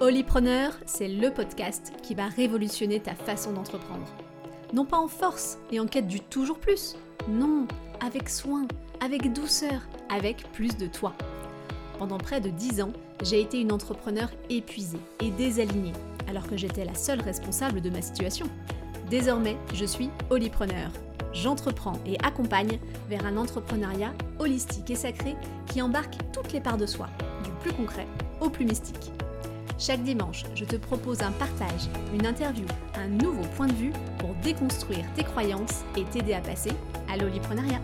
Holypreneur, c'est le podcast qui va révolutionner ta façon d'entreprendre. Non pas en force et en quête du toujours plus, non, avec soin, avec douceur, avec plus de toi. Pendant près de 10 ans, j'ai été une entrepreneur épuisée et désalignée, alors que j'étais la seule responsable de ma situation. Désormais, je suis Holypreneur. J'entreprends et accompagne vers un entrepreneuriat holistique et sacré qui embarque toutes les parts de soi, du plus concret au plus mystique. Chaque dimanche, je te propose un partage, une interview, un nouveau point de vue pour déconstruire tes croyances et t'aider à passer à l'oliprenariat.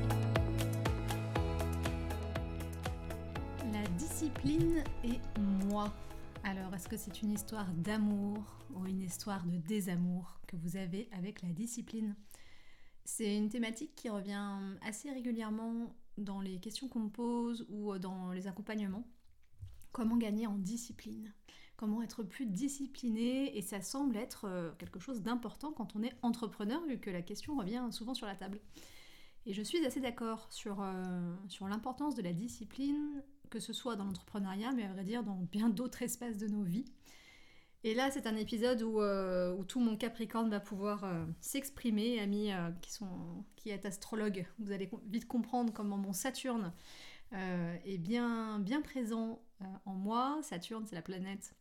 La discipline et moi. Alors, est-ce que c'est une histoire d'amour ou une histoire de désamour que vous avez avec la discipline? C'est une thématique qui revient assez régulièrement dans les questions qu'on me pose ou dans les accompagnements. Comment gagner en discipline? Comment être plus discipliné et ça semble être euh, quelque chose d'important quand on est entrepreneur vu que la question revient souvent sur la table. Et je suis assez d'accord sur, euh, sur l'importance de la discipline, que ce soit dans l'entrepreneuriat, mais à vrai dire dans bien d'autres espaces de nos vies. Et là, c'est un épisode où, euh, tout mon Capricorne va pouvoir s'exprimer. Amis qui, sont, qui est astrologue, vous allez vite comprendre comment mon Saturne est bien présent en moi. Saturne, c'est la planète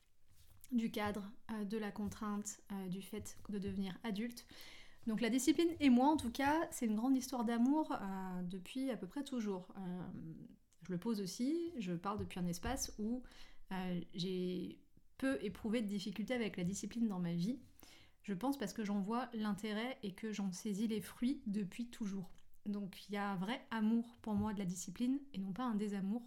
du cadre, euh, de la contrainte, euh, du fait de devenir adulte. Donc la discipline et moi en tout cas, c'est une grande histoire d'amour euh, depuis à peu près toujours. je le pose aussi, je parle depuis un espace où j'ai peu éprouvé de difficultés avec la discipline dans ma vie. Je pense parce que j'en vois l'intérêt et que j'en saisis les fruits depuis toujours. Donc il y a un vrai amour pour moi de la discipline et non pas un désamour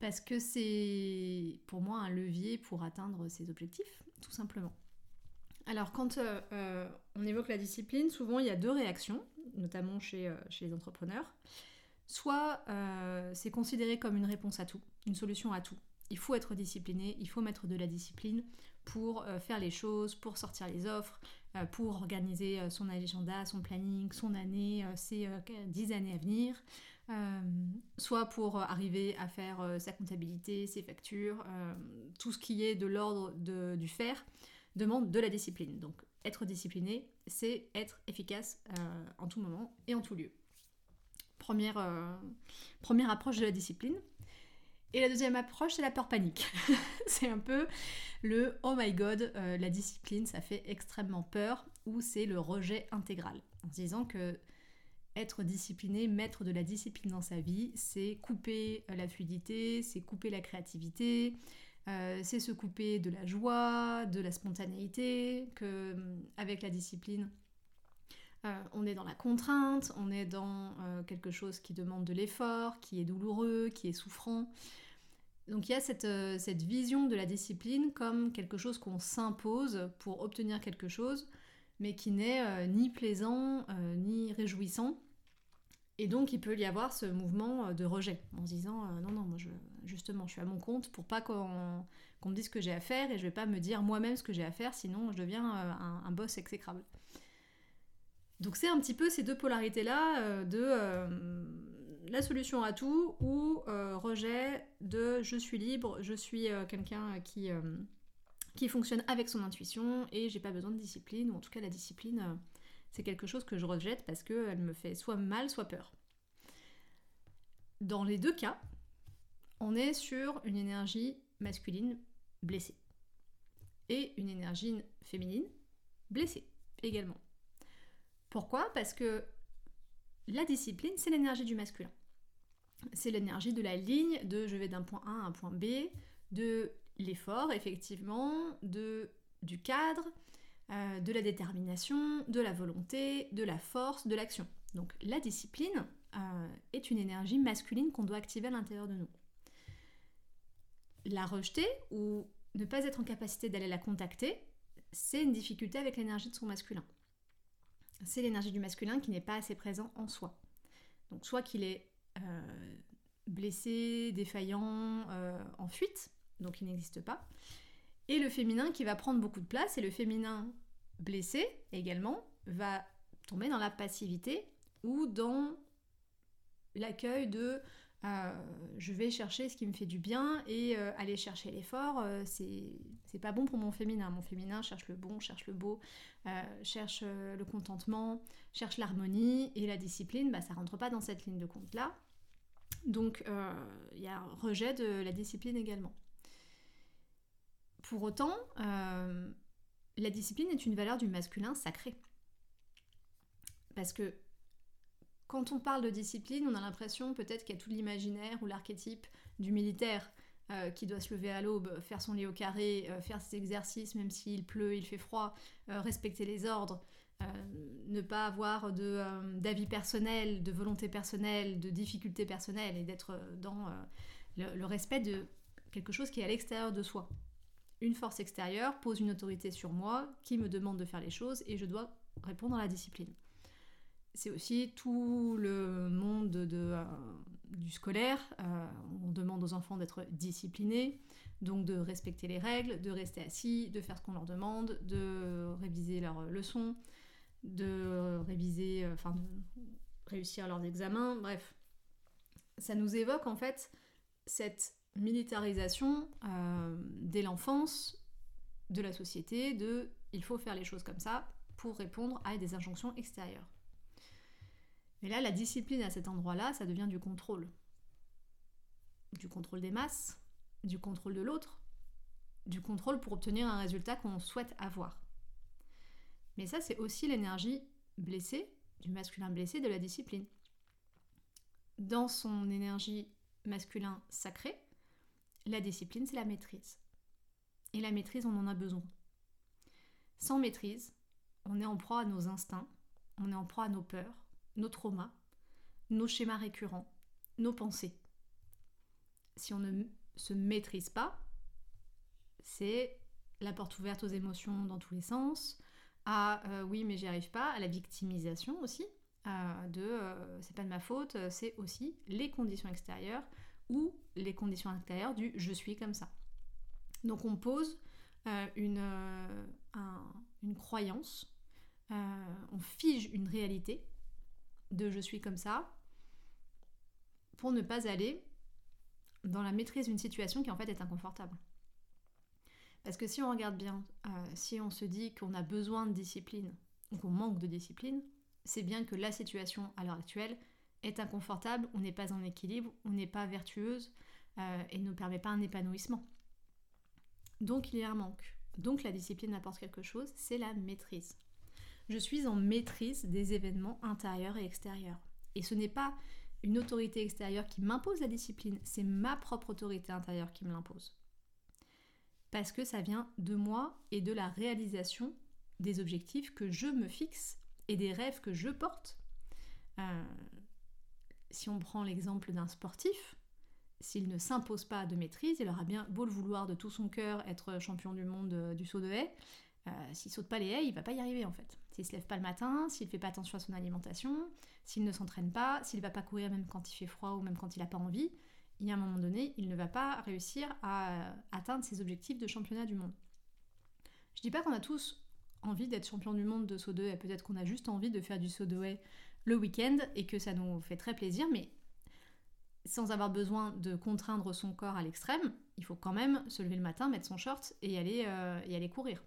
parce que c'est pour moi un levier pour atteindre ses objectifs, tout simplement. Alors quand euh, euh, on évoque la discipline, souvent il y a deux réactions, notamment chez, euh, chez les entrepreneurs. Soit c'est considéré comme une réponse à tout, une solution à tout. Il faut être discipliné, il faut mettre de la discipline pour faire les choses, pour sortir les offres, pour organiser son agenda, son planning, son année, ses dix années à venir. Euh, soit pour arriver à faire euh, sa comptabilité, ses factures, euh, tout ce qui est de l'ordre du faire demande de la discipline. Donc être discipliné, c'est être efficace en tout moment et en tout lieu. Première, première approche de la discipline. Et la deuxième approche, c'est la peur panique. c'est un peu le oh my god, la discipline, ça fait extrêmement peur, ou c'est le rejet intégral. En se disant que être discipliné, mettre de la discipline dans sa vie, c'est couper euh, la fluidité, c'est couper la créativité, euh, c'est se couper de la joie, de la spontanéité, que mm, avec la discipline, euh, on est dans la contrainte, on est dans quelque chose qui demande de l'effort, qui est douloureux, qui est souffrant. Donc il y a cette, cette vision de la discipline comme quelque chose qu'on s'impose pour obtenir quelque chose, mais qui n'est ni plaisant ni réjouissant. Et donc, il peut y avoir ce mouvement euh, de rejet, en se disant euh, non, non, moi, je, justement, je suis à mon compte pour pas qu'on me dise ce que j'ai à faire et je vais pas me dire moi-même ce que j'ai à faire, sinon je deviens euh, un, boss exécrable. Donc, c'est un petit peu ces deux polarités-là de la solution à tout ou rejet de je suis libre, je suis quelqu'un qui, qui fonctionne avec son intuition et j'ai pas besoin de discipline, ou en tout cas, la discipline c'est quelque chose que je rejette parce qu'elle me fait soit mal, soit peur. Dans les deux cas, on est sur une énergie masculine blessée et une énergie féminine blessée également. Pourquoi? Parce que la discipline, c'est l'énergie du masculin. C'est l'énergie de la ligne, de je vais d'un point A à un point B, de l'effort, effectivement, de, du cadre, euh, de la détermination, de la volonté, de la force, de l'action. Donc la discipline euh, est une énergie masculine qu'on doit activer à l'intérieur de nous. La rejeter ou ne pas être en capacité d'aller la contacter, c'est une difficulté avec l'énergie de son masculin. C'est l'énergie du masculin qui n'est pas assez présent en soi. Donc soit qu'il est euh, blessé, défaillant, en fuite, donc il n'existe pas, et le féminin qui va prendre beaucoup de place, et le féminin blessé également va tomber dans la passivité ou dans l'accueil de je vais chercher ce qui me fait du bien et aller chercher l'effort, c'est pas bon pour mon féminin. Mon féminin cherche le bon, cherche le beau, cherche le contentement, cherche l'harmonie et la discipline, bah, ça rentre pas dans cette ligne de compte là. Donc il y a un rejet de la discipline également. Pour autant, la discipline est une valeur du masculin sacré. Parce que quand on parle de discipline, on a l'impression peut-être qu'il y a tout l'imaginaire ou l'archétype du militaire euh, qui doit se lever à l'aube, faire son lit au carré, euh, faire ses exercices même s'il pleut, il fait froid, euh, respecter les ordres, ne pas avoir d'avis personnel, de volonté personnelle, de difficultés personnelles et d'être dans le respect de quelque chose qui est à l'extérieur de soi une force extérieure pose une autorité sur moi qui me demande de faire les choses et je dois répondre à la discipline. C'est aussi tout le monde de, euh, du scolaire. Euh, on demande aux enfants d'être disciplinés, donc de respecter les règles, de rester assis, de faire ce qu'on leur demande, de réviser leurs leçons, de réviser, euh, enfin de réussir leurs examens. Bref, ça nous évoque en fait cette militarisation euh, dès l'enfance de la société de il faut faire les choses comme ça pour répondre à des injonctions extérieures. Mais là, la discipline à cet endroit-là, ça devient du contrôle. Du contrôle des masses, du contrôle de l'autre, du contrôle pour obtenir un résultat qu'on souhaite avoir. Mais ça, c'est aussi l'énergie blessée, du masculin blessé de la discipline. Dans son énergie masculin sacré, la discipline, c'est la maîtrise. Et la maîtrise, on en a besoin. Sans maîtrise, on est en proie à nos instincts, on est en proie à nos peurs, nos traumas, nos schémas récurrents, nos pensées. Si on ne se maîtrise pas, c'est la porte ouverte aux émotions dans tous les sens, à euh, oui mais j'y arrive pas, à la victimisation aussi, de euh, c'est pas de ma faute, c'est aussi les conditions extérieures, ou les conditions intérieures du je suis comme ça. Donc on pose euh, une, euh, une, croyance, euh, on fige une réalité de je suis comme ça pour ne pas aller dans la maîtrise d'une situation qui en fait est inconfortable. Parce que si on regarde bien, si on se dit qu'on a besoin de discipline ou qu'on manque de discipline, c'est bien que la situation à l'heure actuelle est inconfortable, on n'est pas en équilibre, on n'est pas vertueuse euh, et ne permet pas un épanouissement. Donc il y a un manque. Donc la discipline apporte quelque chose, c'est la maîtrise. Je suis en maîtrise des événements intérieurs et extérieurs. Et ce n'est pas une autorité extérieure qui m'impose la discipline, c'est ma propre autorité intérieure qui me l'impose. Parce que ça vient de moi et de la réalisation des objectifs que je me fixe et des rêves que je porte. Euh, si on prend l'exemple d'un sportif, s'il ne s'impose pas de maîtrise, il aura bien beau le vouloir de tout son cœur être champion du monde euh, du saut de haie, euh, s'il saute pas les haies, il va pas y arriver en fait. S'il se lève pas le matin, s'il fait pas attention à son alimentation, s'il ne s'entraîne pas, s'il va pas courir même quand il fait froid ou même quand il a pas envie, il y a un moment donné, il ne va pas réussir à atteindre ses objectifs de championnat du monde. Je dis pas qu'on a tous envie d'être champion du monde de saut de haie, peut-être qu'on a juste envie de faire du saut de haie le week-end et que ça nous fait très plaisir, mais sans avoir besoin de contraindre son corps à l'extrême, il faut quand même se lever le matin, mettre son short et aller, euh, courir.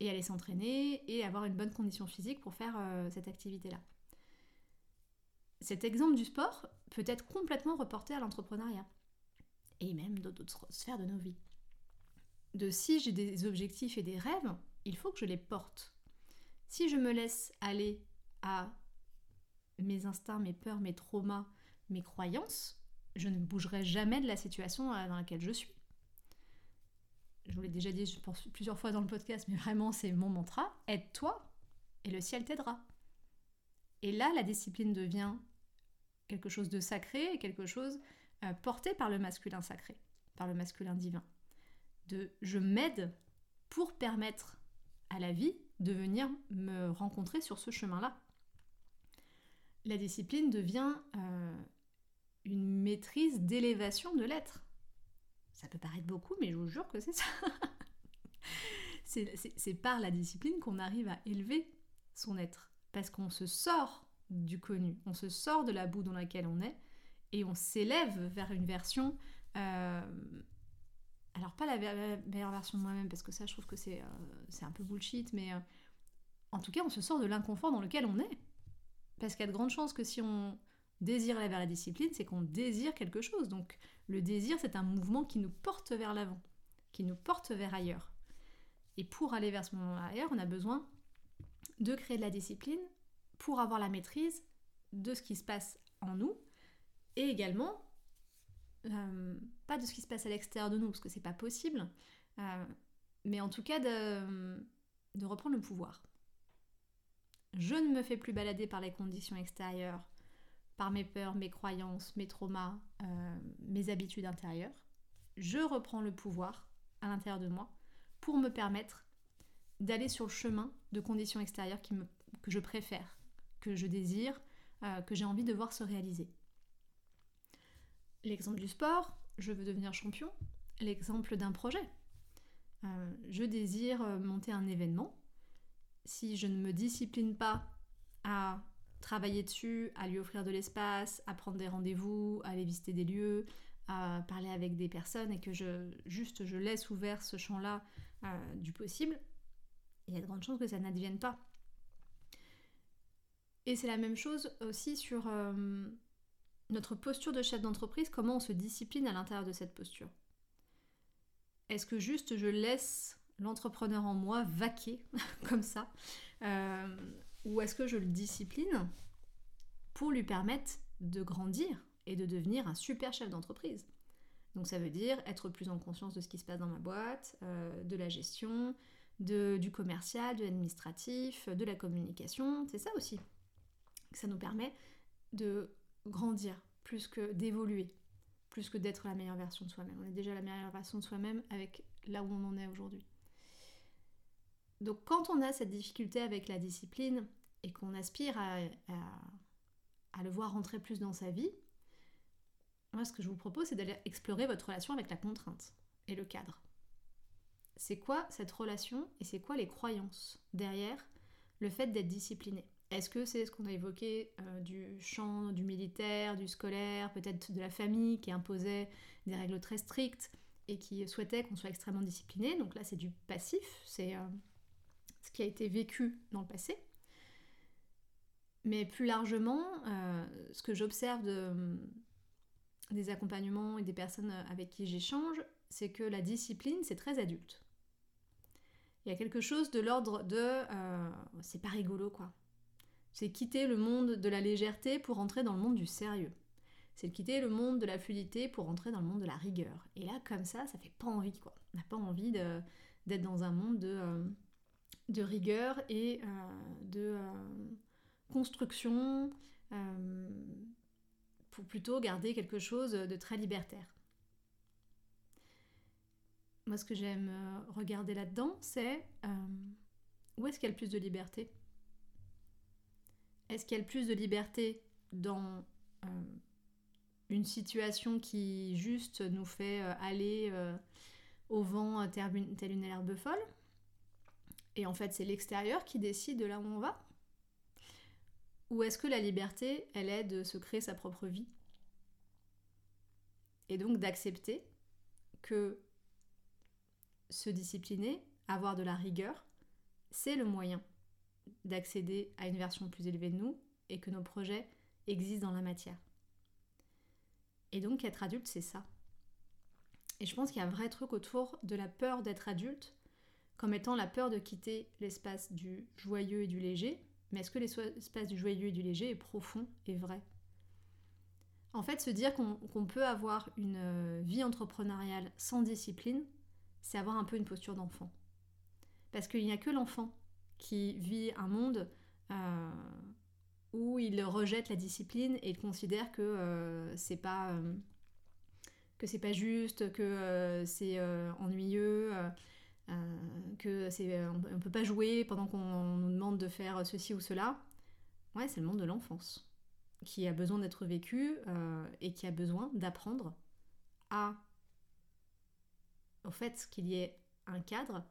Et aller s'entraîner et avoir une bonne condition physique pour faire euh, cette activité-là. Cet exemple du sport peut être complètement reporté à l'entrepreneuriat et même d'autres sphères de nos vies. De si j'ai des objectifs et des rêves, il faut que je les porte. Si je me laisse aller à mes instincts, mes peurs, mes traumas, mes croyances, je ne bougerai jamais de la situation euh, dans laquelle je suis. Je vous l'ai déjà dit plusieurs fois dans le podcast, mais vraiment c'est mon mantra, aide-toi et le ciel t'aidera. Et là, la discipline devient quelque chose de sacré et quelque chose euh, porté par le masculin sacré, par le masculin divin. De je m'aide pour permettre à la vie de venir me rencontrer sur ce chemin-là la discipline devient euh, une maîtrise d'élévation de l'être. Ça peut paraître beaucoup, mais je vous jure que c'est ça. c'est par la discipline qu'on arrive à élever son être. Parce qu'on se sort du connu, on se sort de la boue dans laquelle on est, et on s'élève vers une version. Euh, alors, pas la meilleure version de moi-même, parce que ça, je trouve que c'est un peu bullshit, mais en tout cas, on se sort de l'inconfort dans lequel on est. Parce qu'il y a de grandes chances que si on désire aller vers la discipline, c'est qu'on désire quelque chose. Donc, le désir, c'est un mouvement qui nous porte vers l'avant, qui nous porte vers ailleurs. Et pour aller vers ce moment ailleurs, on a besoin de créer de la discipline pour avoir la maîtrise de ce qui se passe en nous et également euh, pas de ce qui se passe à l'extérieur de nous parce que c'est pas possible, euh, mais en tout cas de, de reprendre le pouvoir. Je ne me fais plus balader par les conditions extérieures, par mes peurs, mes croyances, mes traumas, euh, mes habitudes intérieures. Je reprends le pouvoir à l'intérieur de moi pour me permettre d'aller sur le chemin de conditions extérieures que je préfère, que je désire, euh, que j'ai envie de voir se réaliser. L'exemple du sport, je veux devenir champion. L'exemple d'un projet. Euh, je désire monter un événement. Si je ne me discipline pas à travailler dessus, à lui offrir de l'espace, à prendre des rendez-vous, à aller visiter des lieux, à parler avec des personnes et que je juste je laisse ouvert ce champ-là euh, du possible, il y a de grandes chances que ça n'advienne pas. Et c'est la même chose aussi sur euh, notre posture de chef d'entreprise, comment on se discipline à l'intérieur de cette posture. Est-ce que juste je laisse l'entrepreneur en moi vaquer comme ça euh, Ou est-ce que je le discipline pour lui permettre de grandir et de devenir un super chef d'entreprise? Donc ça veut dire être plus en conscience de ce qui se passe dans ma boîte, euh, de la gestion, du commercial, de l'administratif, de la communication. C'est ça aussi. Ça nous permet de grandir plus que d'évoluer, plus que d'être la meilleure version de soi-même. On est déjà la meilleure version de soi-même avec là où on en est aujourd'hui. Donc quand on a cette difficulté avec la discipline et qu'on aspire à, le voir rentrer plus dans sa vie, moi, ce que je vous propose, c'est d'aller explorer votre relation avec la contrainte et le cadre. C'est quoi cette relation et c'est quoi les croyances derrière le fait d'être discipliné? Est-ce que c'est ce qu'on a évoqué euh, du champ, du militaire, du scolaire, peut-être de la famille qui imposait des règles très strictes et qui souhaitait qu'on soit extrêmement discipliné? Donc là, c'est du passif, c'est euh, ce qui a été vécu dans le passé. Mais plus largement, euh, ce que j'observe de, des accompagnements et des personnes avec qui j'échange, c'est que la discipline, c'est très adulte. Il y a quelque chose de l'ordre de euh, c'est pas rigolo quoi. C'est quitter le monde de la légèreté pour entrer dans le monde du sérieux. C'est quitter le monde de la fluidité pour entrer dans le monde de la rigueur. Et là, comme ça, ça fait pas envie quoi. On n'a pas envie d'être dans un monde de, euh, de rigueur et euh, de construction pour plutôt garder quelque chose de très libertaire. Moi, ce que j'aime euh, regarder là-dedans, c'est euh, où est-ce qu'il y a le plus de liberté? Est-ce qu'il y a le plus de liberté dans euh, une situation qui juste nous fait aller au vent tel une herbe folle? Et en fait, c'est l'extérieur qui décide de là où on va ou est-ce que la liberté, elle est de se créer sa propre vie Et donc d'accepter que se discipliner, avoir de la rigueur, c'est le moyen d'accéder à une version plus élevée de nous et que nos projets existent dans la matière. Et donc être adulte, c'est ça. Et je pense qu'il y a un vrai truc autour de la peur d'être adulte, comme étant la peur de quitter l'espace du joyeux et du léger mais est-ce que l'espace du joyeux et du léger est profond et vrai? En fait, se dire qu'on peut avoir une euh, vie entrepreneuriale sans discipline, c'est avoir un peu une posture d'enfant. Parce qu'il n'y a que l'enfant qui vit un monde euh, où il rejette la discipline et il considère que euh, c'est pas que c'est pas juste, que c'est ennuyeux, que c'est euh, on peut pas jouer pendant qu'on nous demande de faire ceci ou cela. Ouais, c'est le monde de l'enfance qui a besoin d'être vécu euh, et qui a besoin d'apprendre à au fait qu'il y ait un cadre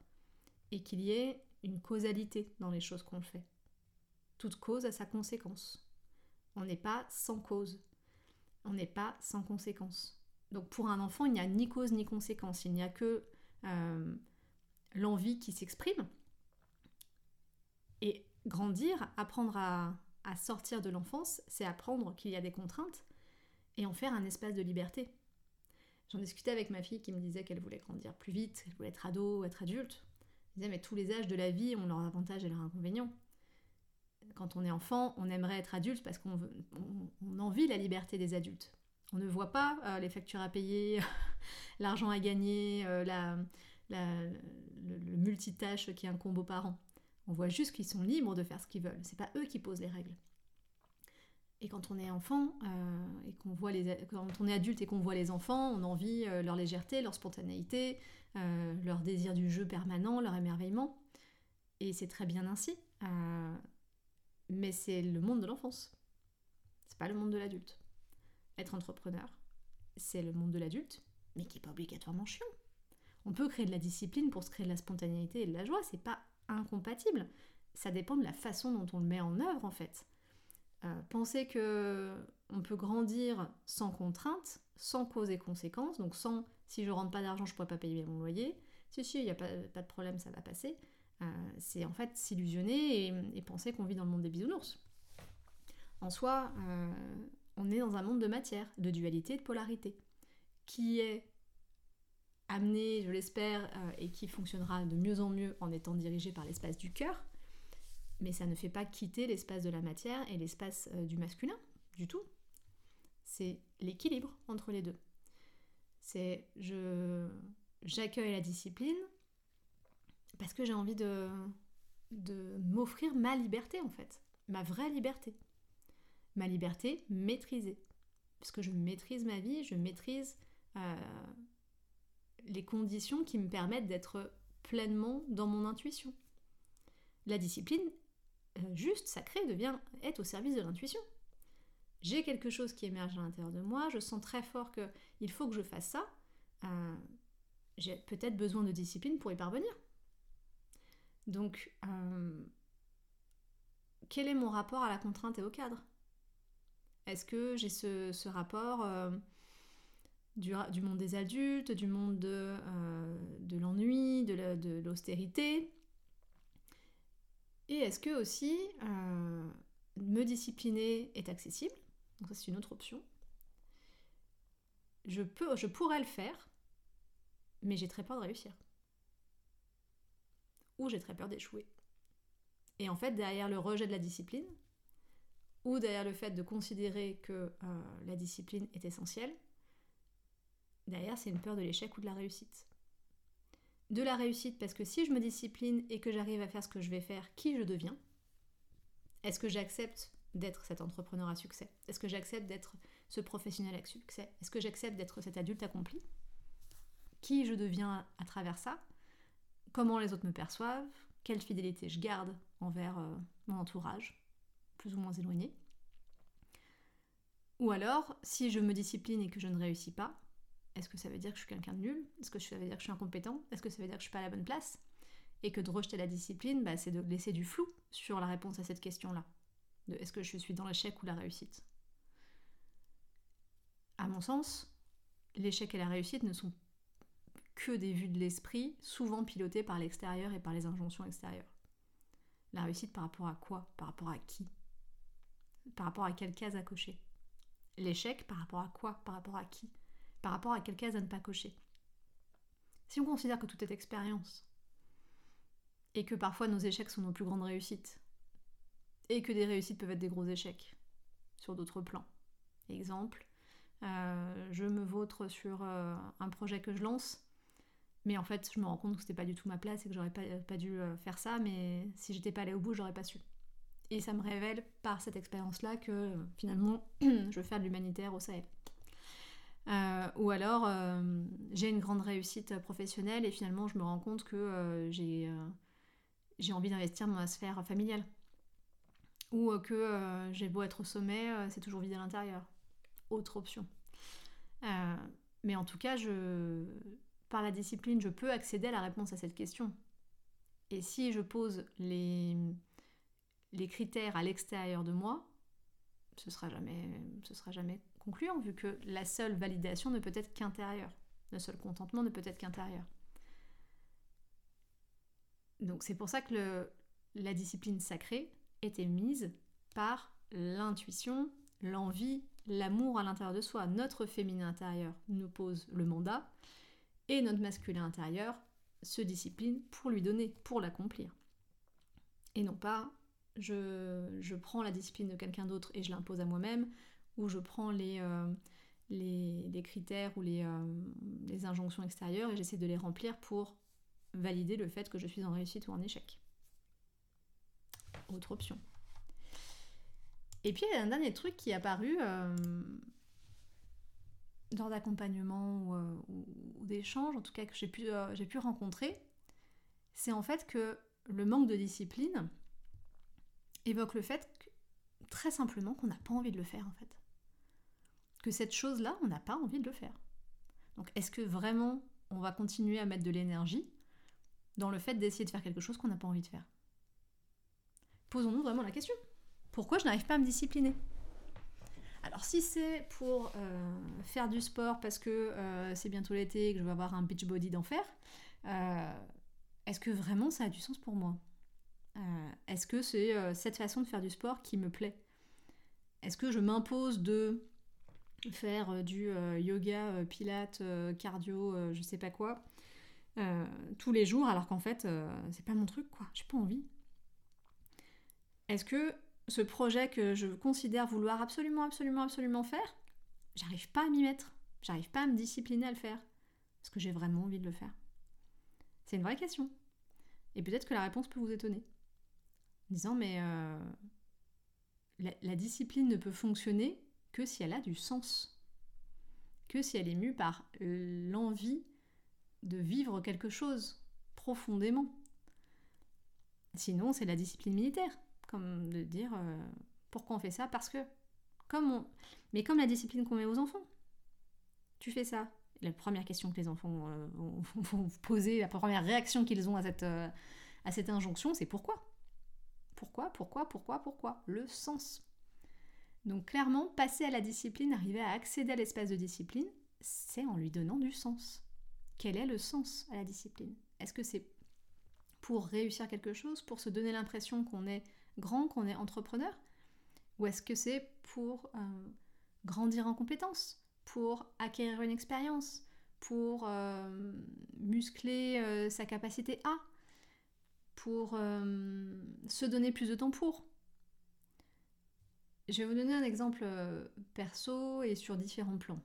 et qu'il y ait une causalité dans les choses qu'on fait. Toute cause a sa conséquence. On n'est pas sans cause. on n'est pas sans conséquence. Donc pour un enfant, il n'y a ni cause ni conséquence, il n'y a que euh, l'envie qui s'exprime. Et grandir, apprendre à, sortir de l'enfance, c'est apprendre qu'il y a des contraintes et en faire un espace de liberté. J'en discutais avec ma fille qui me disait qu'elle voulait grandir plus vite, qu'elle voulait être ado, être adulte. Je disais, mais tous les âges de la vie ont leurs avantages et leurs inconvénients. Quand on est enfant, on aimerait être adulte parce qu'on on, envie la liberté des adultes. On ne voit pas euh, les factures à payer, l'argent à gagner, euh, la, le, multitâche qui incombe aux parents. On voit juste qu'ils sont libres de faire ce qu'ils veulent. C'est pas eux qui posent les règles. Et quand on est enfant euh, et qu'on voit les, quand on est adulte et qu'on voit les enfants, on envie euh, leur légèreté, leur spontanéité, euh, leur désir du jeu permanent, leur émerveillement. Et c'est très bien ainsi. mais c'est le monde de l'enfance. C'est pas le monde de l'adulte. Être entrepreneur, c'est le monde de l'adulte, mais qui n'est pas obligatoirement chiant. On peut créer de la discipline pour se créer de la spontanéité et de la joie, c'est pas incompatible. Ça dépend de la façon dont on le met en œuvre en fait. Euh, penser que on peut grandir sans contrainte, sans cause et conséquence, donc sans si je rentre pas d'argent, je pourrais pas payer mon loyer. Si si, il n'y a pas, pas, de problème, ça va passer. Euh, c'est en fait s'illusionner et, penser qu'on vit dans le monde des bisounours. En soi, euh, on est dans un monde de matière, de dualité, de polarité, qui est amené, je l'espère, et qui fonctionnera de mieux en mieux en étant dirigé par l'espace du cœur, mais ça ne fait pas quitter l'espace de la matière et l'espace euh, du masculin, du tout. C'est l'équilibre entre les deux. C'est je j'accueille la discipline parce que j'ai envie de, de m'offrir ma liberté en fait, ma vraie liberté. Ma liberté maîtrisée. Parce que je maîtrise ma vie, je maîtrise euh, les conditions qui me permettent d'être pleinement dans mon intuition. La discipline, euh, juste, sacré, devient être au service de l'intuition. J'ai quelque chose qui émerge à l'intérieur de moi, je sens très fort qu'il faut que je fasse ça. Euh, j'ai peut-être besoin de discipline pour y parvenir. Donc, euh, quel est mon rapport à la contrainte et au cadre? Est-ce que j'ai ce, rapport du, monde des adultes, du monde de, l'ennui, de l'austérité et est-ce que aussi euh, me discipliner est accessible? Donc ça c'est une autre option. Je pourrais le faire, mais j'ai très peur de réussir. Ou j'ai très peur d'échouer. Et en fait, derrière le rejet de la discipline, ou derrière le fait de considérer que euh, la discipline est essentielle, derrière c'est une peur de l'échec ou de la réussite. De la réussite parce que si je me discipline et que j'arrive à faire ce que je vais faire, qui je deviens? Est-ce que j'accepte d'être cet entrepreneur à succès? Est-ce que j'accepte d'être ce professionnel à succès? Est-ce que j'accepte d'être cet adulte accompli? Qui je deviens à travers ça? Comment les autres me perçoivent? Quelle fidélité je garde envers euh, mon entourage, plus ou moins éloigné? Ou alors, si je me discipline et que je ne réussis pas, est-ce que ça veut dire que je suis quelqu'un de nul? Est-ce que ça veut dire que je suis incompétent? Est-ce que ça veut dire que je suis pas à la bonne place? Et que de rejeter la discipline, bah, c'est de laisser du flou sur la réponse à cette question-là. Est-ce que je suis dans l'échec ou la réussite? À mon sens, l'échec et la réussite ne sont que des vues de l'esprit, souvent pilotées par l'extérieur et par les injonctions extérieures. La réussite par rapport à quoi? Par rapport à qui? Par rapport à quelle case à cocher L'échec par rapport à quoi? Par rapport à qui? Par rapport à quelle case à ne pas cocher. Si on considère que tout est expérience, et que parfois nos échecs sont nos plus grandes réussites, et que des réussites peuvent être des gros échecs sur d'autres plans. Exemple, euh, je me vautre sur euh, un projet que je lance, mais en fait je me rends compte que c'était pas du tout ma place et que j'aurais pas, pas dû euh, faire ça, mais si j'étais pas allée au bout, j'aurais pas su. Et ça me révèle par cette expérience-là que finalement je veux faire de l'humanitaire au Sahel. Euh, ou alors, euh, j'ai une grande réussite professionnelle et finalement, je me rends compte que euh, j'ai envie d'investir dans ma sphère familiale. Ou que j'ai beau être au sommet, c'est toujours vide à l'intérieur. Autre option. mais en tout cas, je, par la discipline, je peux accéder à la réponse à cette question. Et si je pose les, les critères à l'extérieur de moi, ce sera sera jamais concluant, vu que la seule validation ne peut être qu'intérieure. Le seul contentement ne peut être qu'intérieur. Donc c'est pour ça que la discipline sacrée était mise par l'intuition, l'envie, l'amour à l'intérieur de soi. Notre féminin intérieur nous pose le mandat et notre masculin intérieur se discipline pour lui donner, pour l'accomplir. Et non pas je, prends la discipline de quelqu'un d'autre et je l'impose à moi-même, ou je prends les, euh, critères ou les, euh, les injonctions extérieures et j'essaie de les remplir pour valider le fait que je suis en réussite ou en échec. Autre option. Et puis il y a un dernier truc qui est apparu euh, dans d'accompagnement ou, euh, d'échange, en tout cas que j'ai pu, rencontrer, c'est en fait que le manque de discipline évoque le fait très simplement qu'on n'a pas envie de le faire en fait. Que cette chose-là, on n'a pas envie de le faire. Donc est-ce que vraiment on va continuer à mettre de l'énergie dans le fait d'essayer de faire quelque chose qu'on n'a pas envie de faire? Posons-nous vraiment la question. Pourquoi je n'arrive pas à me discipliner? Alors si c'est pour euh, faire du sport parce que euh, c'est bientôt l'été et que je vais avoir un beach body d'enfer, euh, est-ce que vraiment ça a du sens pour moi? Est-ce que c'est cette façon de faire du sport qui me plaît? Est-ce que je m'impose de faire du yoga, pilates, cardio, je sais pas quoi, tous les jours alors qu'en fait c'est pas mon truc quoi, j'ai pas envie Est-ce que ce projet que je considère vouloir absolument, absolument, absolument faire, j'arrive pas à m'y mettre. J'arrive pas à me discipliner à le faire. Est-ce que j'ai vraiment envie de le faire C'est une vraie question. Et peut-être que la réponse peut vous étonner. En disant, mais euh, la, discipline ne peut fonctionner que si elle a du sens. Que si elle est mue par l'envie de vivre quelque chose profondément. Sinon, c'est la discipline militaire comme de dire euh, pourquoi on fait ça? Parce que, comme on... Mais comme la discipline qu'on met aux enfants, tu fais ça. La première question que les enfants euh, vont, poser, la première réaction qu'ils ont à cette, euh, à cette injonction, c'est pourquoi? Pourquoi? Pourquoi? Pourquoi? Pourquoi? Le sens. Donc clairement, passer à la discipline, arriver à accéder à l'espace de discipline, c'est en lui donnant du sens. Quel est le sens à la discipline? Est-ce que c'est pour réussir quelque chose, pour se donner l'impression qu'on est grand, qu'on est entrepreneur? Ou est-ce que c'est pour euh, grandir en compétences, pour acquérir une expérience, pour euh, muscler euh, sa capacité à, pour se donner plus de temps pour? Je vais vous donner un exemple perso et sur différents plans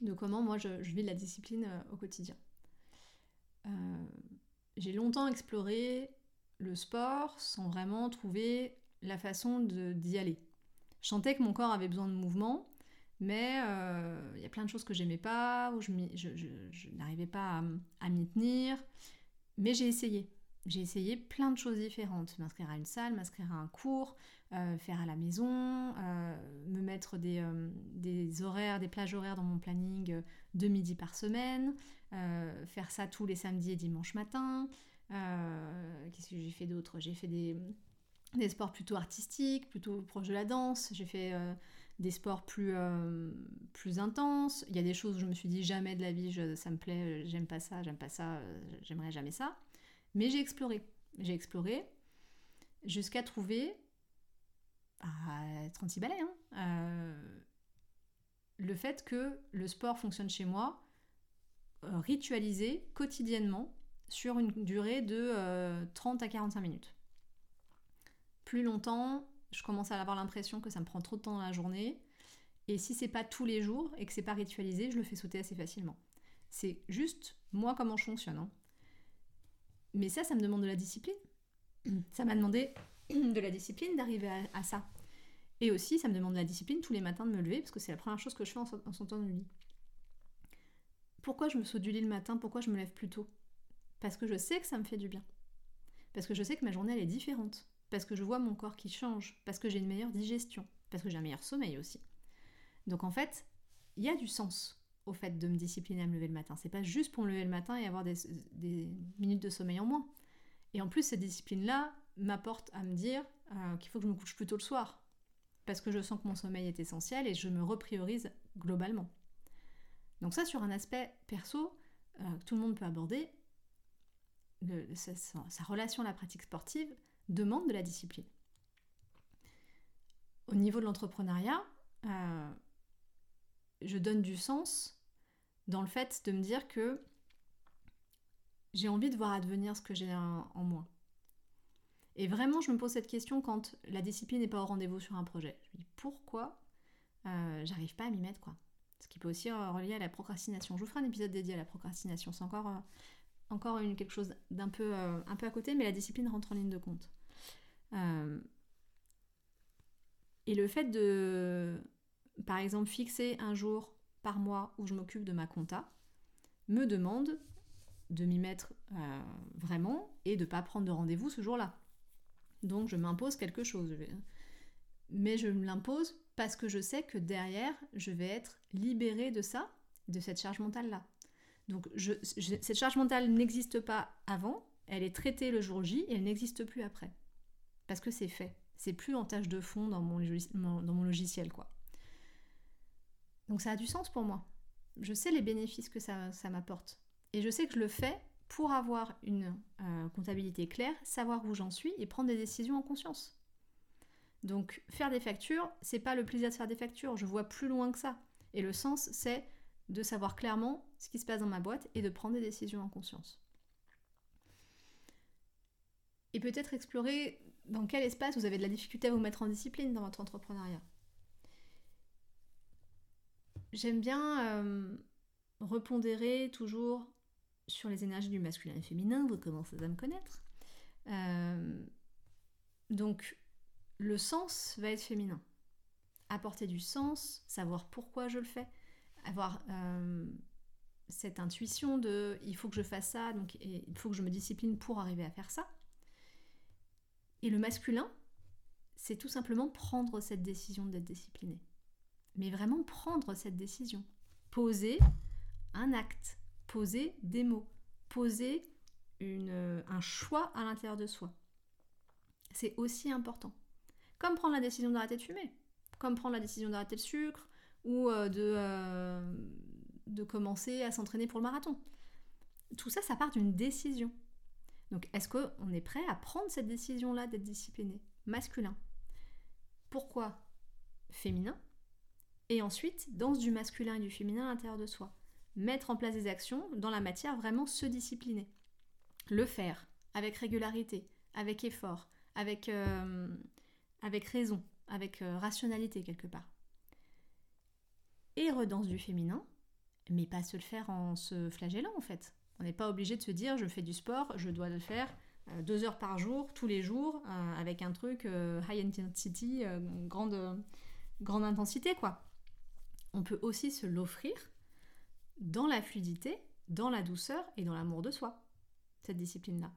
de comment moi je, vis la discipline au quotidien. J'ai longtemps exploré le sport sans vraiment trouver la façon d'y aller. Je sentais que mon corps avait besoin de mouvement, mais euh, il y a plein de choses que j'aimais pas, où je, n'arrivais pas à, m'y tenir. Mais j'ai essayé. J'ai essayé plein de choses différentes. M'inscrire à une salle, m'inscrire à un cours, euh, faire à la maison, euh, me mettre des, des, horaires, des plages horaires dans mon planning de midi par semaine, faire ça tous les samedis et dimanches matin, euh, qu'est-ce que j'ai fait d'autre? J'ai fait des, sports plutôt artistiques, plutôt proches de la danse. J'ai fait euh, des sports plus, euh, plus intenses. Il y a des choses où je me suis dit jamais de la vie, ça me plaît, j'aime pas ça, j'aime pas ça, j'aimerais jamais ça. Mais j'ai exploré. J'ai exploré jusqu'à trouver à 36 balais, hein, le fait que le sport fonctionne chez moi, ritualisé quotidiennement, sur une durée de 30 euh, à 45 minutes. Plus longtemps, je commence à avoir l'impression que ça me prend trop de temps dans la journée. Et si c'est pas tous les jours et que c'est pas ritualisé, je le fais sauter assez facilement. C'est juste moi comment je fonctionne. Hein. Mais ça, ça me demande de la discipline. Ça m'a demandé de la discipline d'arriver à, ça. Et aussi, ça me demande de la discipline tous les matins de me lever, parce que c'est la première chose que je fais en, en sortant du lit. Pourquoi je me saute du lit le matin? Pourquoi je me lève plus tôt? Parce que je sais que ça me fait du bien. Parce que je sais que ma journée elle est différente. Parce que je vois mon corps qui change. Parce que j'ai une meilleure digestion. Parce que j'ai un meilleur sommeil aussi. Donc en fait, il y a du sens au fait de me discipliner à me lever le matin. C'est pas juste pour me lever le matin et avoir des, minutes de sommeil en moins. Et en plus, cette discipline-là m'apporte à me dire euh, qu'il faut que je me couche plus tôt le soir. parce que je sens que mon sommeil est essentiel et je me repriorise globalement. Donc ça, sur un aspect perso, que euh, tout le monde peut aborder, sa, relation à la pratique sportive demande de la discipline. Au niveau de l'entrepreneuriat, euh, je donne du sens dans le fait de me dire que j'ai envie de voir advenir ce que j'ai en, moi. Et vraiment, je me pose cette question quand la discipline n'est pas au rendez-vous sur un projet. Je me dis pourquoi euh, j'arrive pas à m'y mettre, quoi. Ce qui peut aussi relier à la procrastination. Je vous ferai un épisode dédié à la procrastination. C'est encore, euh, quelque chose d'un peu, euh, un peu à côté, mais la discipline rentre en ligne de compte. et le fait de, par exemple, fixer un jour par mois où je m'occupe de ma compta, me demande de m'y mettre vraiment et de ne pas prendre de rendez-vous ce jour-là. Donc je m'impose quelque chose. Mais je me l'impose parce que je sais que derrière, je vais être libérée de ça, de cette charge mentale-là. Donc cette charge mentale n'existe pas avant, elle est traitée le jour J et elle n'existe plus après. Parce que c'est fait. C'est plus en tâche de fond dans mon, dans mon logiciel, quoi. Donc ça a du sens pour moi. Je sais les bénéfices que ça, m'apporte. Et je sais que je le fais pour avoir une euh, comptabilité claire, savoir où j'en suis et prendre des décisions en conscience. Donc faire des factures, c'est pas le plaisir de faire des factures, je vois plus loin que ça. Et le sens, c'est de savoir clairement ce qui se passe dans ma boîte et de prendre des décisions en conscience. Et peut-être explorer dans quel espace vous avez de la difficulté à vous mettre en discipline dans votre entrepreneuriat. J'aime bien euh, repondérer toujours sur les énergies du masculin et féminin, vous commencez à me connaître. Euh, donc, le sens va être féminin. Apporter du sens, savoir pourquoi je le fais, avoir euh, cette intuition de il faut que je fasse ça, donc il faut que je me discipline pour arriver à faire ça. Et le masculin, c'est tout simplement prendre cette décision d'être discipliné. Mais vraiment prendre cette décision. Poser un acte, poser des mots, poser une, un choix à l'intérieur de soi. C'est aussi important. Comme prendre la décision d'arrêter de fumer, comme prendre la décision d'arrêter le sucre ou euh, de, euh, de commencer à s'entraîner pour le marathon. Tout ça, ça part d'une décision. Donc est-ce qu'on est prêt à prendre cette décision-là d'être discipliné Masculin? Pourquoi? Féminin? Et ensuite, danse du masculin et du féminin à l'intérieur de soi mettre en place des actions dans la matière, vraiment se discipliner. Le faire avec régularité, avec effort, avec, euh, avec raison, avec euh, rationalité quelque part. Et redanse du féminin, mais pas se le faire en se flagellant en fait. On n'est pas obligé de se dire je fais du sport, je dois le faire euh, deux heures par jour, tous les jours, avec un truc high intensity, grande, grande intensité quoi. On peut aussi se l'offrir dans la fluidité, dans la douceur et dans l'amour de soi, cette discipline-là.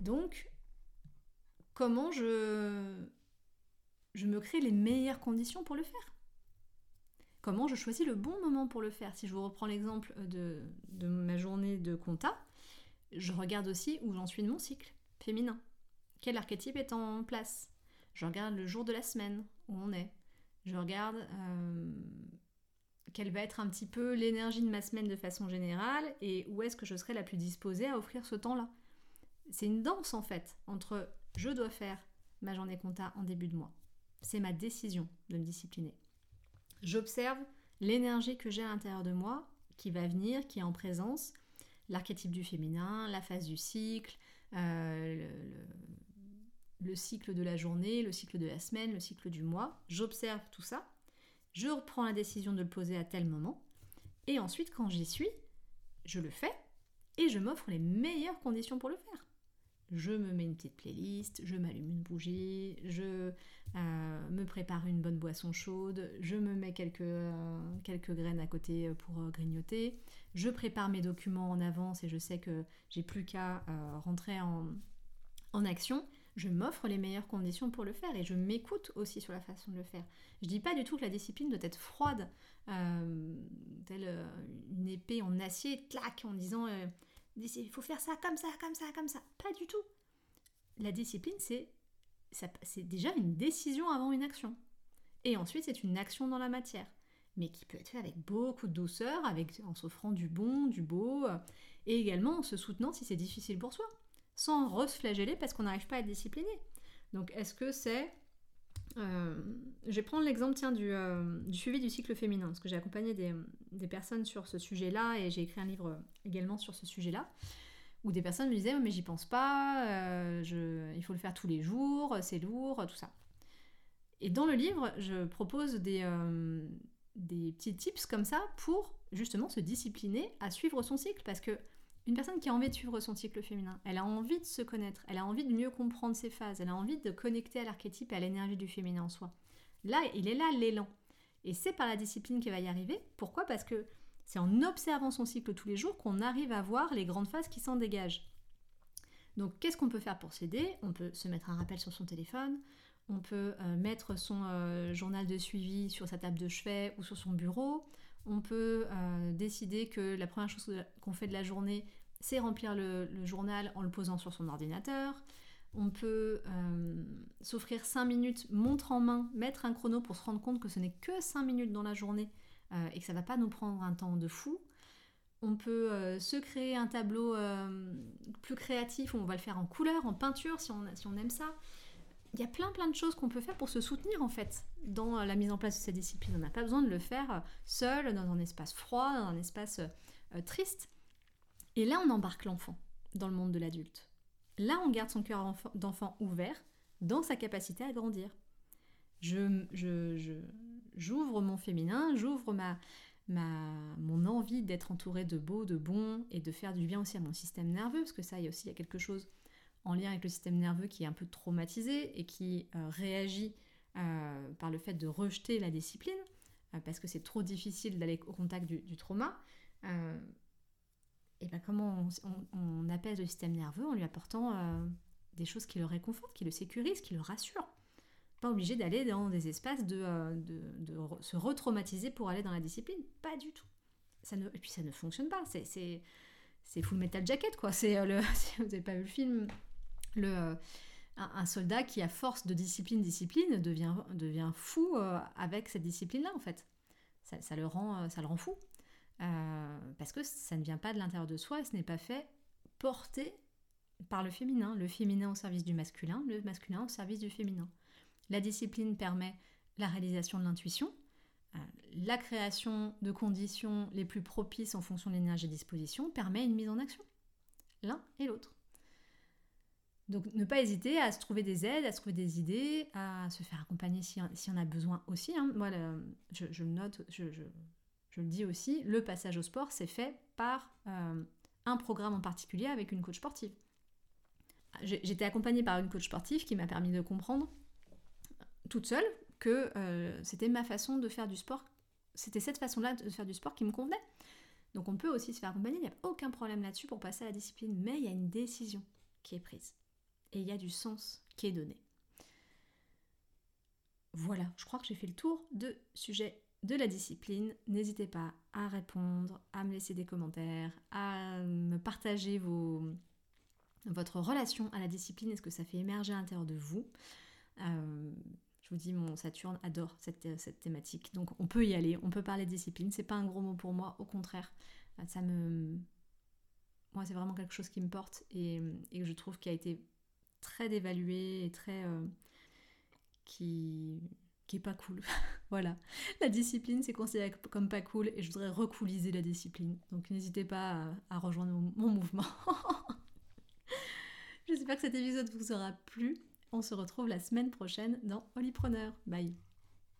Donc, comment je, me crée les meilleures conditions pour le faire? Comment je choisis le bon moment pour le faire? Si je vous reprends l'exemple de, de ma journée de compta, je regarde aussi où j'en suis de mon cycle féminin. Quel archétype est en place? Je regarde le jour de la semaine où on est. Je regarde euh, quelle va être un petit peu l'énergie de ma semaine de façon générale et où est-ce que je serai la plus disposée à offrir ce temps-là. C'est une danse en fait entre je dois faire ma journée compta en début de mois. C'est ma décision de me discipliner. J'observe l'énergie que j'ai à l'intérieur de moi qui va venir, qui est en présence, l'archétype du féminin, la phase du cycle, euh, cycle de la journée, le cycle de la semaine, le cycle du mois. J'observe tout ça je reprends la décision de le poser à tel moment, et ensuite quand j'y suis, je le fais, et je m'offre les meilleures conditions pour le faire. Je me mets une petite playlist, je m'allume une bougie, je euh, me prépare une bonne boisson chaude, je me mets quelques, euh, quelques graines à côté pour euh, grignoter, je prépare mes documents en avance et je sais que j'ai plus qu'à rentrer en, en action je m'offre les meilleures conditions pour le faire et je m'écoute aussi sur la façon de le faire. Je dis pas du tout que la discipline doit être froide, euh, telle euh, une épée en acier, clac, en disant euh, il faut faire ça comme ça, comme ça, comme ça. Pas du tout. La discipline, c'est déjà une décision avant une action. Et ensuite, c'est une action dans la matière, mais qui peut être faite avec beaucoup de douceur, en s'offrant du bon, du beau, et également en se soutenant si c'est difficile pour soi, sans reflageller parce qu'on n'arrive pas à être discipliné. Donc, est-ce que c'est euh, je vais prendre l'exemple tiens, du, euh, du, suivi du cycle féminin, parce que j'ai accompagné des, des, personnes sur ce sujet-là et j'ai écrit un livre également sur ce sujet-là, où des personnes me disaient mais j'y pense pas, euh, je, il faut le faire tous les jours, c'est lourd, tout ça. Et dans le livre, je propose des, des petits tips comme ça pour justement se discipliner à suivre son cycle, parce que une personne qui a envie de suivre son cycle féminin, elle a envie de se connaître, elle a envie de mieux comprendre ses phases, elle a envie de connecter à l'archétype et à l'énergie du féminin en soi. Là, il est là l'élan. Et c'est par la discipline qu'elle va y arriver. Pourquoi? Parce que c'est en observant son cycle tous les jours qu'on arrive à voir les grandes phases qui s'en dégagent. Donc qu'est-ce qu'on peut faire pour s'aider? On peut se mettre un rappel sur son téléphone, on peut euh, mettre son euh, journal de suivi sur sa table de chevet ou sur son bureau, on peut euh, décider que la première chose qu'on fait de la journée, c'est remplir le, journal en le posant sur son ordinateur. On peut euh, s'offrir 5 minutes, montre en main, mettre un chrono pour se rendre compte que ce n'est que 5 minutes dans la journée euh, et que ça ne va pas nous prendre un temps de fou. On peut se créer un tableau plus créatif on va le faire en couleur, en peinture si on aime ça il y a plein plein de choses qu'on peut faire pour se soutenir en fait dans la mise en place de cette discipline. On n'a pas besoin de le faire seul, dans un espace froid, dans un espace euh, triste. Et là, on embarque l'enfant dans le monde de l'adulte. Là, on garde son cœur d'enfant ouvert dans sa capacité à grandir. Je, j'ouvre mon féminin, j'ouvre ma, ma, mon envie d'être entourée de beau, de bon et de faire du bien aussi à mon système nerveux, parce que ça, il y a aussi il quelque chose en lien avec le système nerveux qui est un peu traumatisé et qui euh, réagit euh, par le fait de rejeter la discipline, euh, parce que c'est trop difficile d'aller au contact du, trauma, et ben comment on, apaise le système nerveux en lui apportant des choses qui le réconfortent, qui le sécurisent, qui le rassurent. Pas obligé d'aller dans des espaces de, de, se retraumatiser pour aller dans la discipline, pas du tout. Ça ne, et puis ça ne fonctionne pas, c'est full metal jacket quoi. C'est si vous n'avez pas vu le film, euh, un, soldat qui, à force de discipline, discipline, devient, fou euh, avec cette discipline-là, en fait. Ça, le rend, euh, ça le rend fou. parce que ça ne vient pas de l'intérieur de soi et ce n'est pas fait porté par le féminin. Le féminin au service du masculin, le masculin au service du féminin. La discipline permet la réalisation de l'intuition, la création de conditions les plus propices en fonction de l'énergie de disposition permet une mise en action. L'un et l'autre. Donc ne pas hésiter à se trouver des aides, à se trouver des idées, à se faire accompagner si, on a besoin aussi. Hein. Moi, je, le note, je, le dis aussi, le passage au sport, c'est fait par euh, un programme en particulier avec une coach sportive. J'étais accompagnée par une coach sportive qui m'a permis de comprendre toute seule que euh, c'était ma façon de faire du sport, c'était cette façon-là de faire du sport qui me convenait. Donc on peut aussi se faire accompagner, il n'y a aucun problème là-dessus pour passer à la discipline, mais il y a une décision qui est prise et il y a du sens qui est donné. Voilà, je crois que j'ai fait le tour de sujet de la discipline. N'hésitez pas à répondre, à me laisser des commentaires, à me partager vos, votre relation à la discipline et ce que ça fait émerger à l'intérieur de vous? Euh, je vous dis, mon Saturne adore cette, cette, thématique. Donc on peut y aller, on peut parler de discipline. C'est pas un gros mot pour moi, au contraire. Ça me. Moi, c'est vraiment quelque chose qui me porte et, et que je trouve qui a été très dévalué et très. Euh, qui qui est pas cool. voilà. La discipline, c'est considéré comme pas cool et je voudrais recooliser la discipline. Donc n'hésitez pas à, rejoindre mon, mon mouvement. J'espère que cet épisode vous aura plu. On se retrouve la semaine prochaine dans Holypreneur. Bye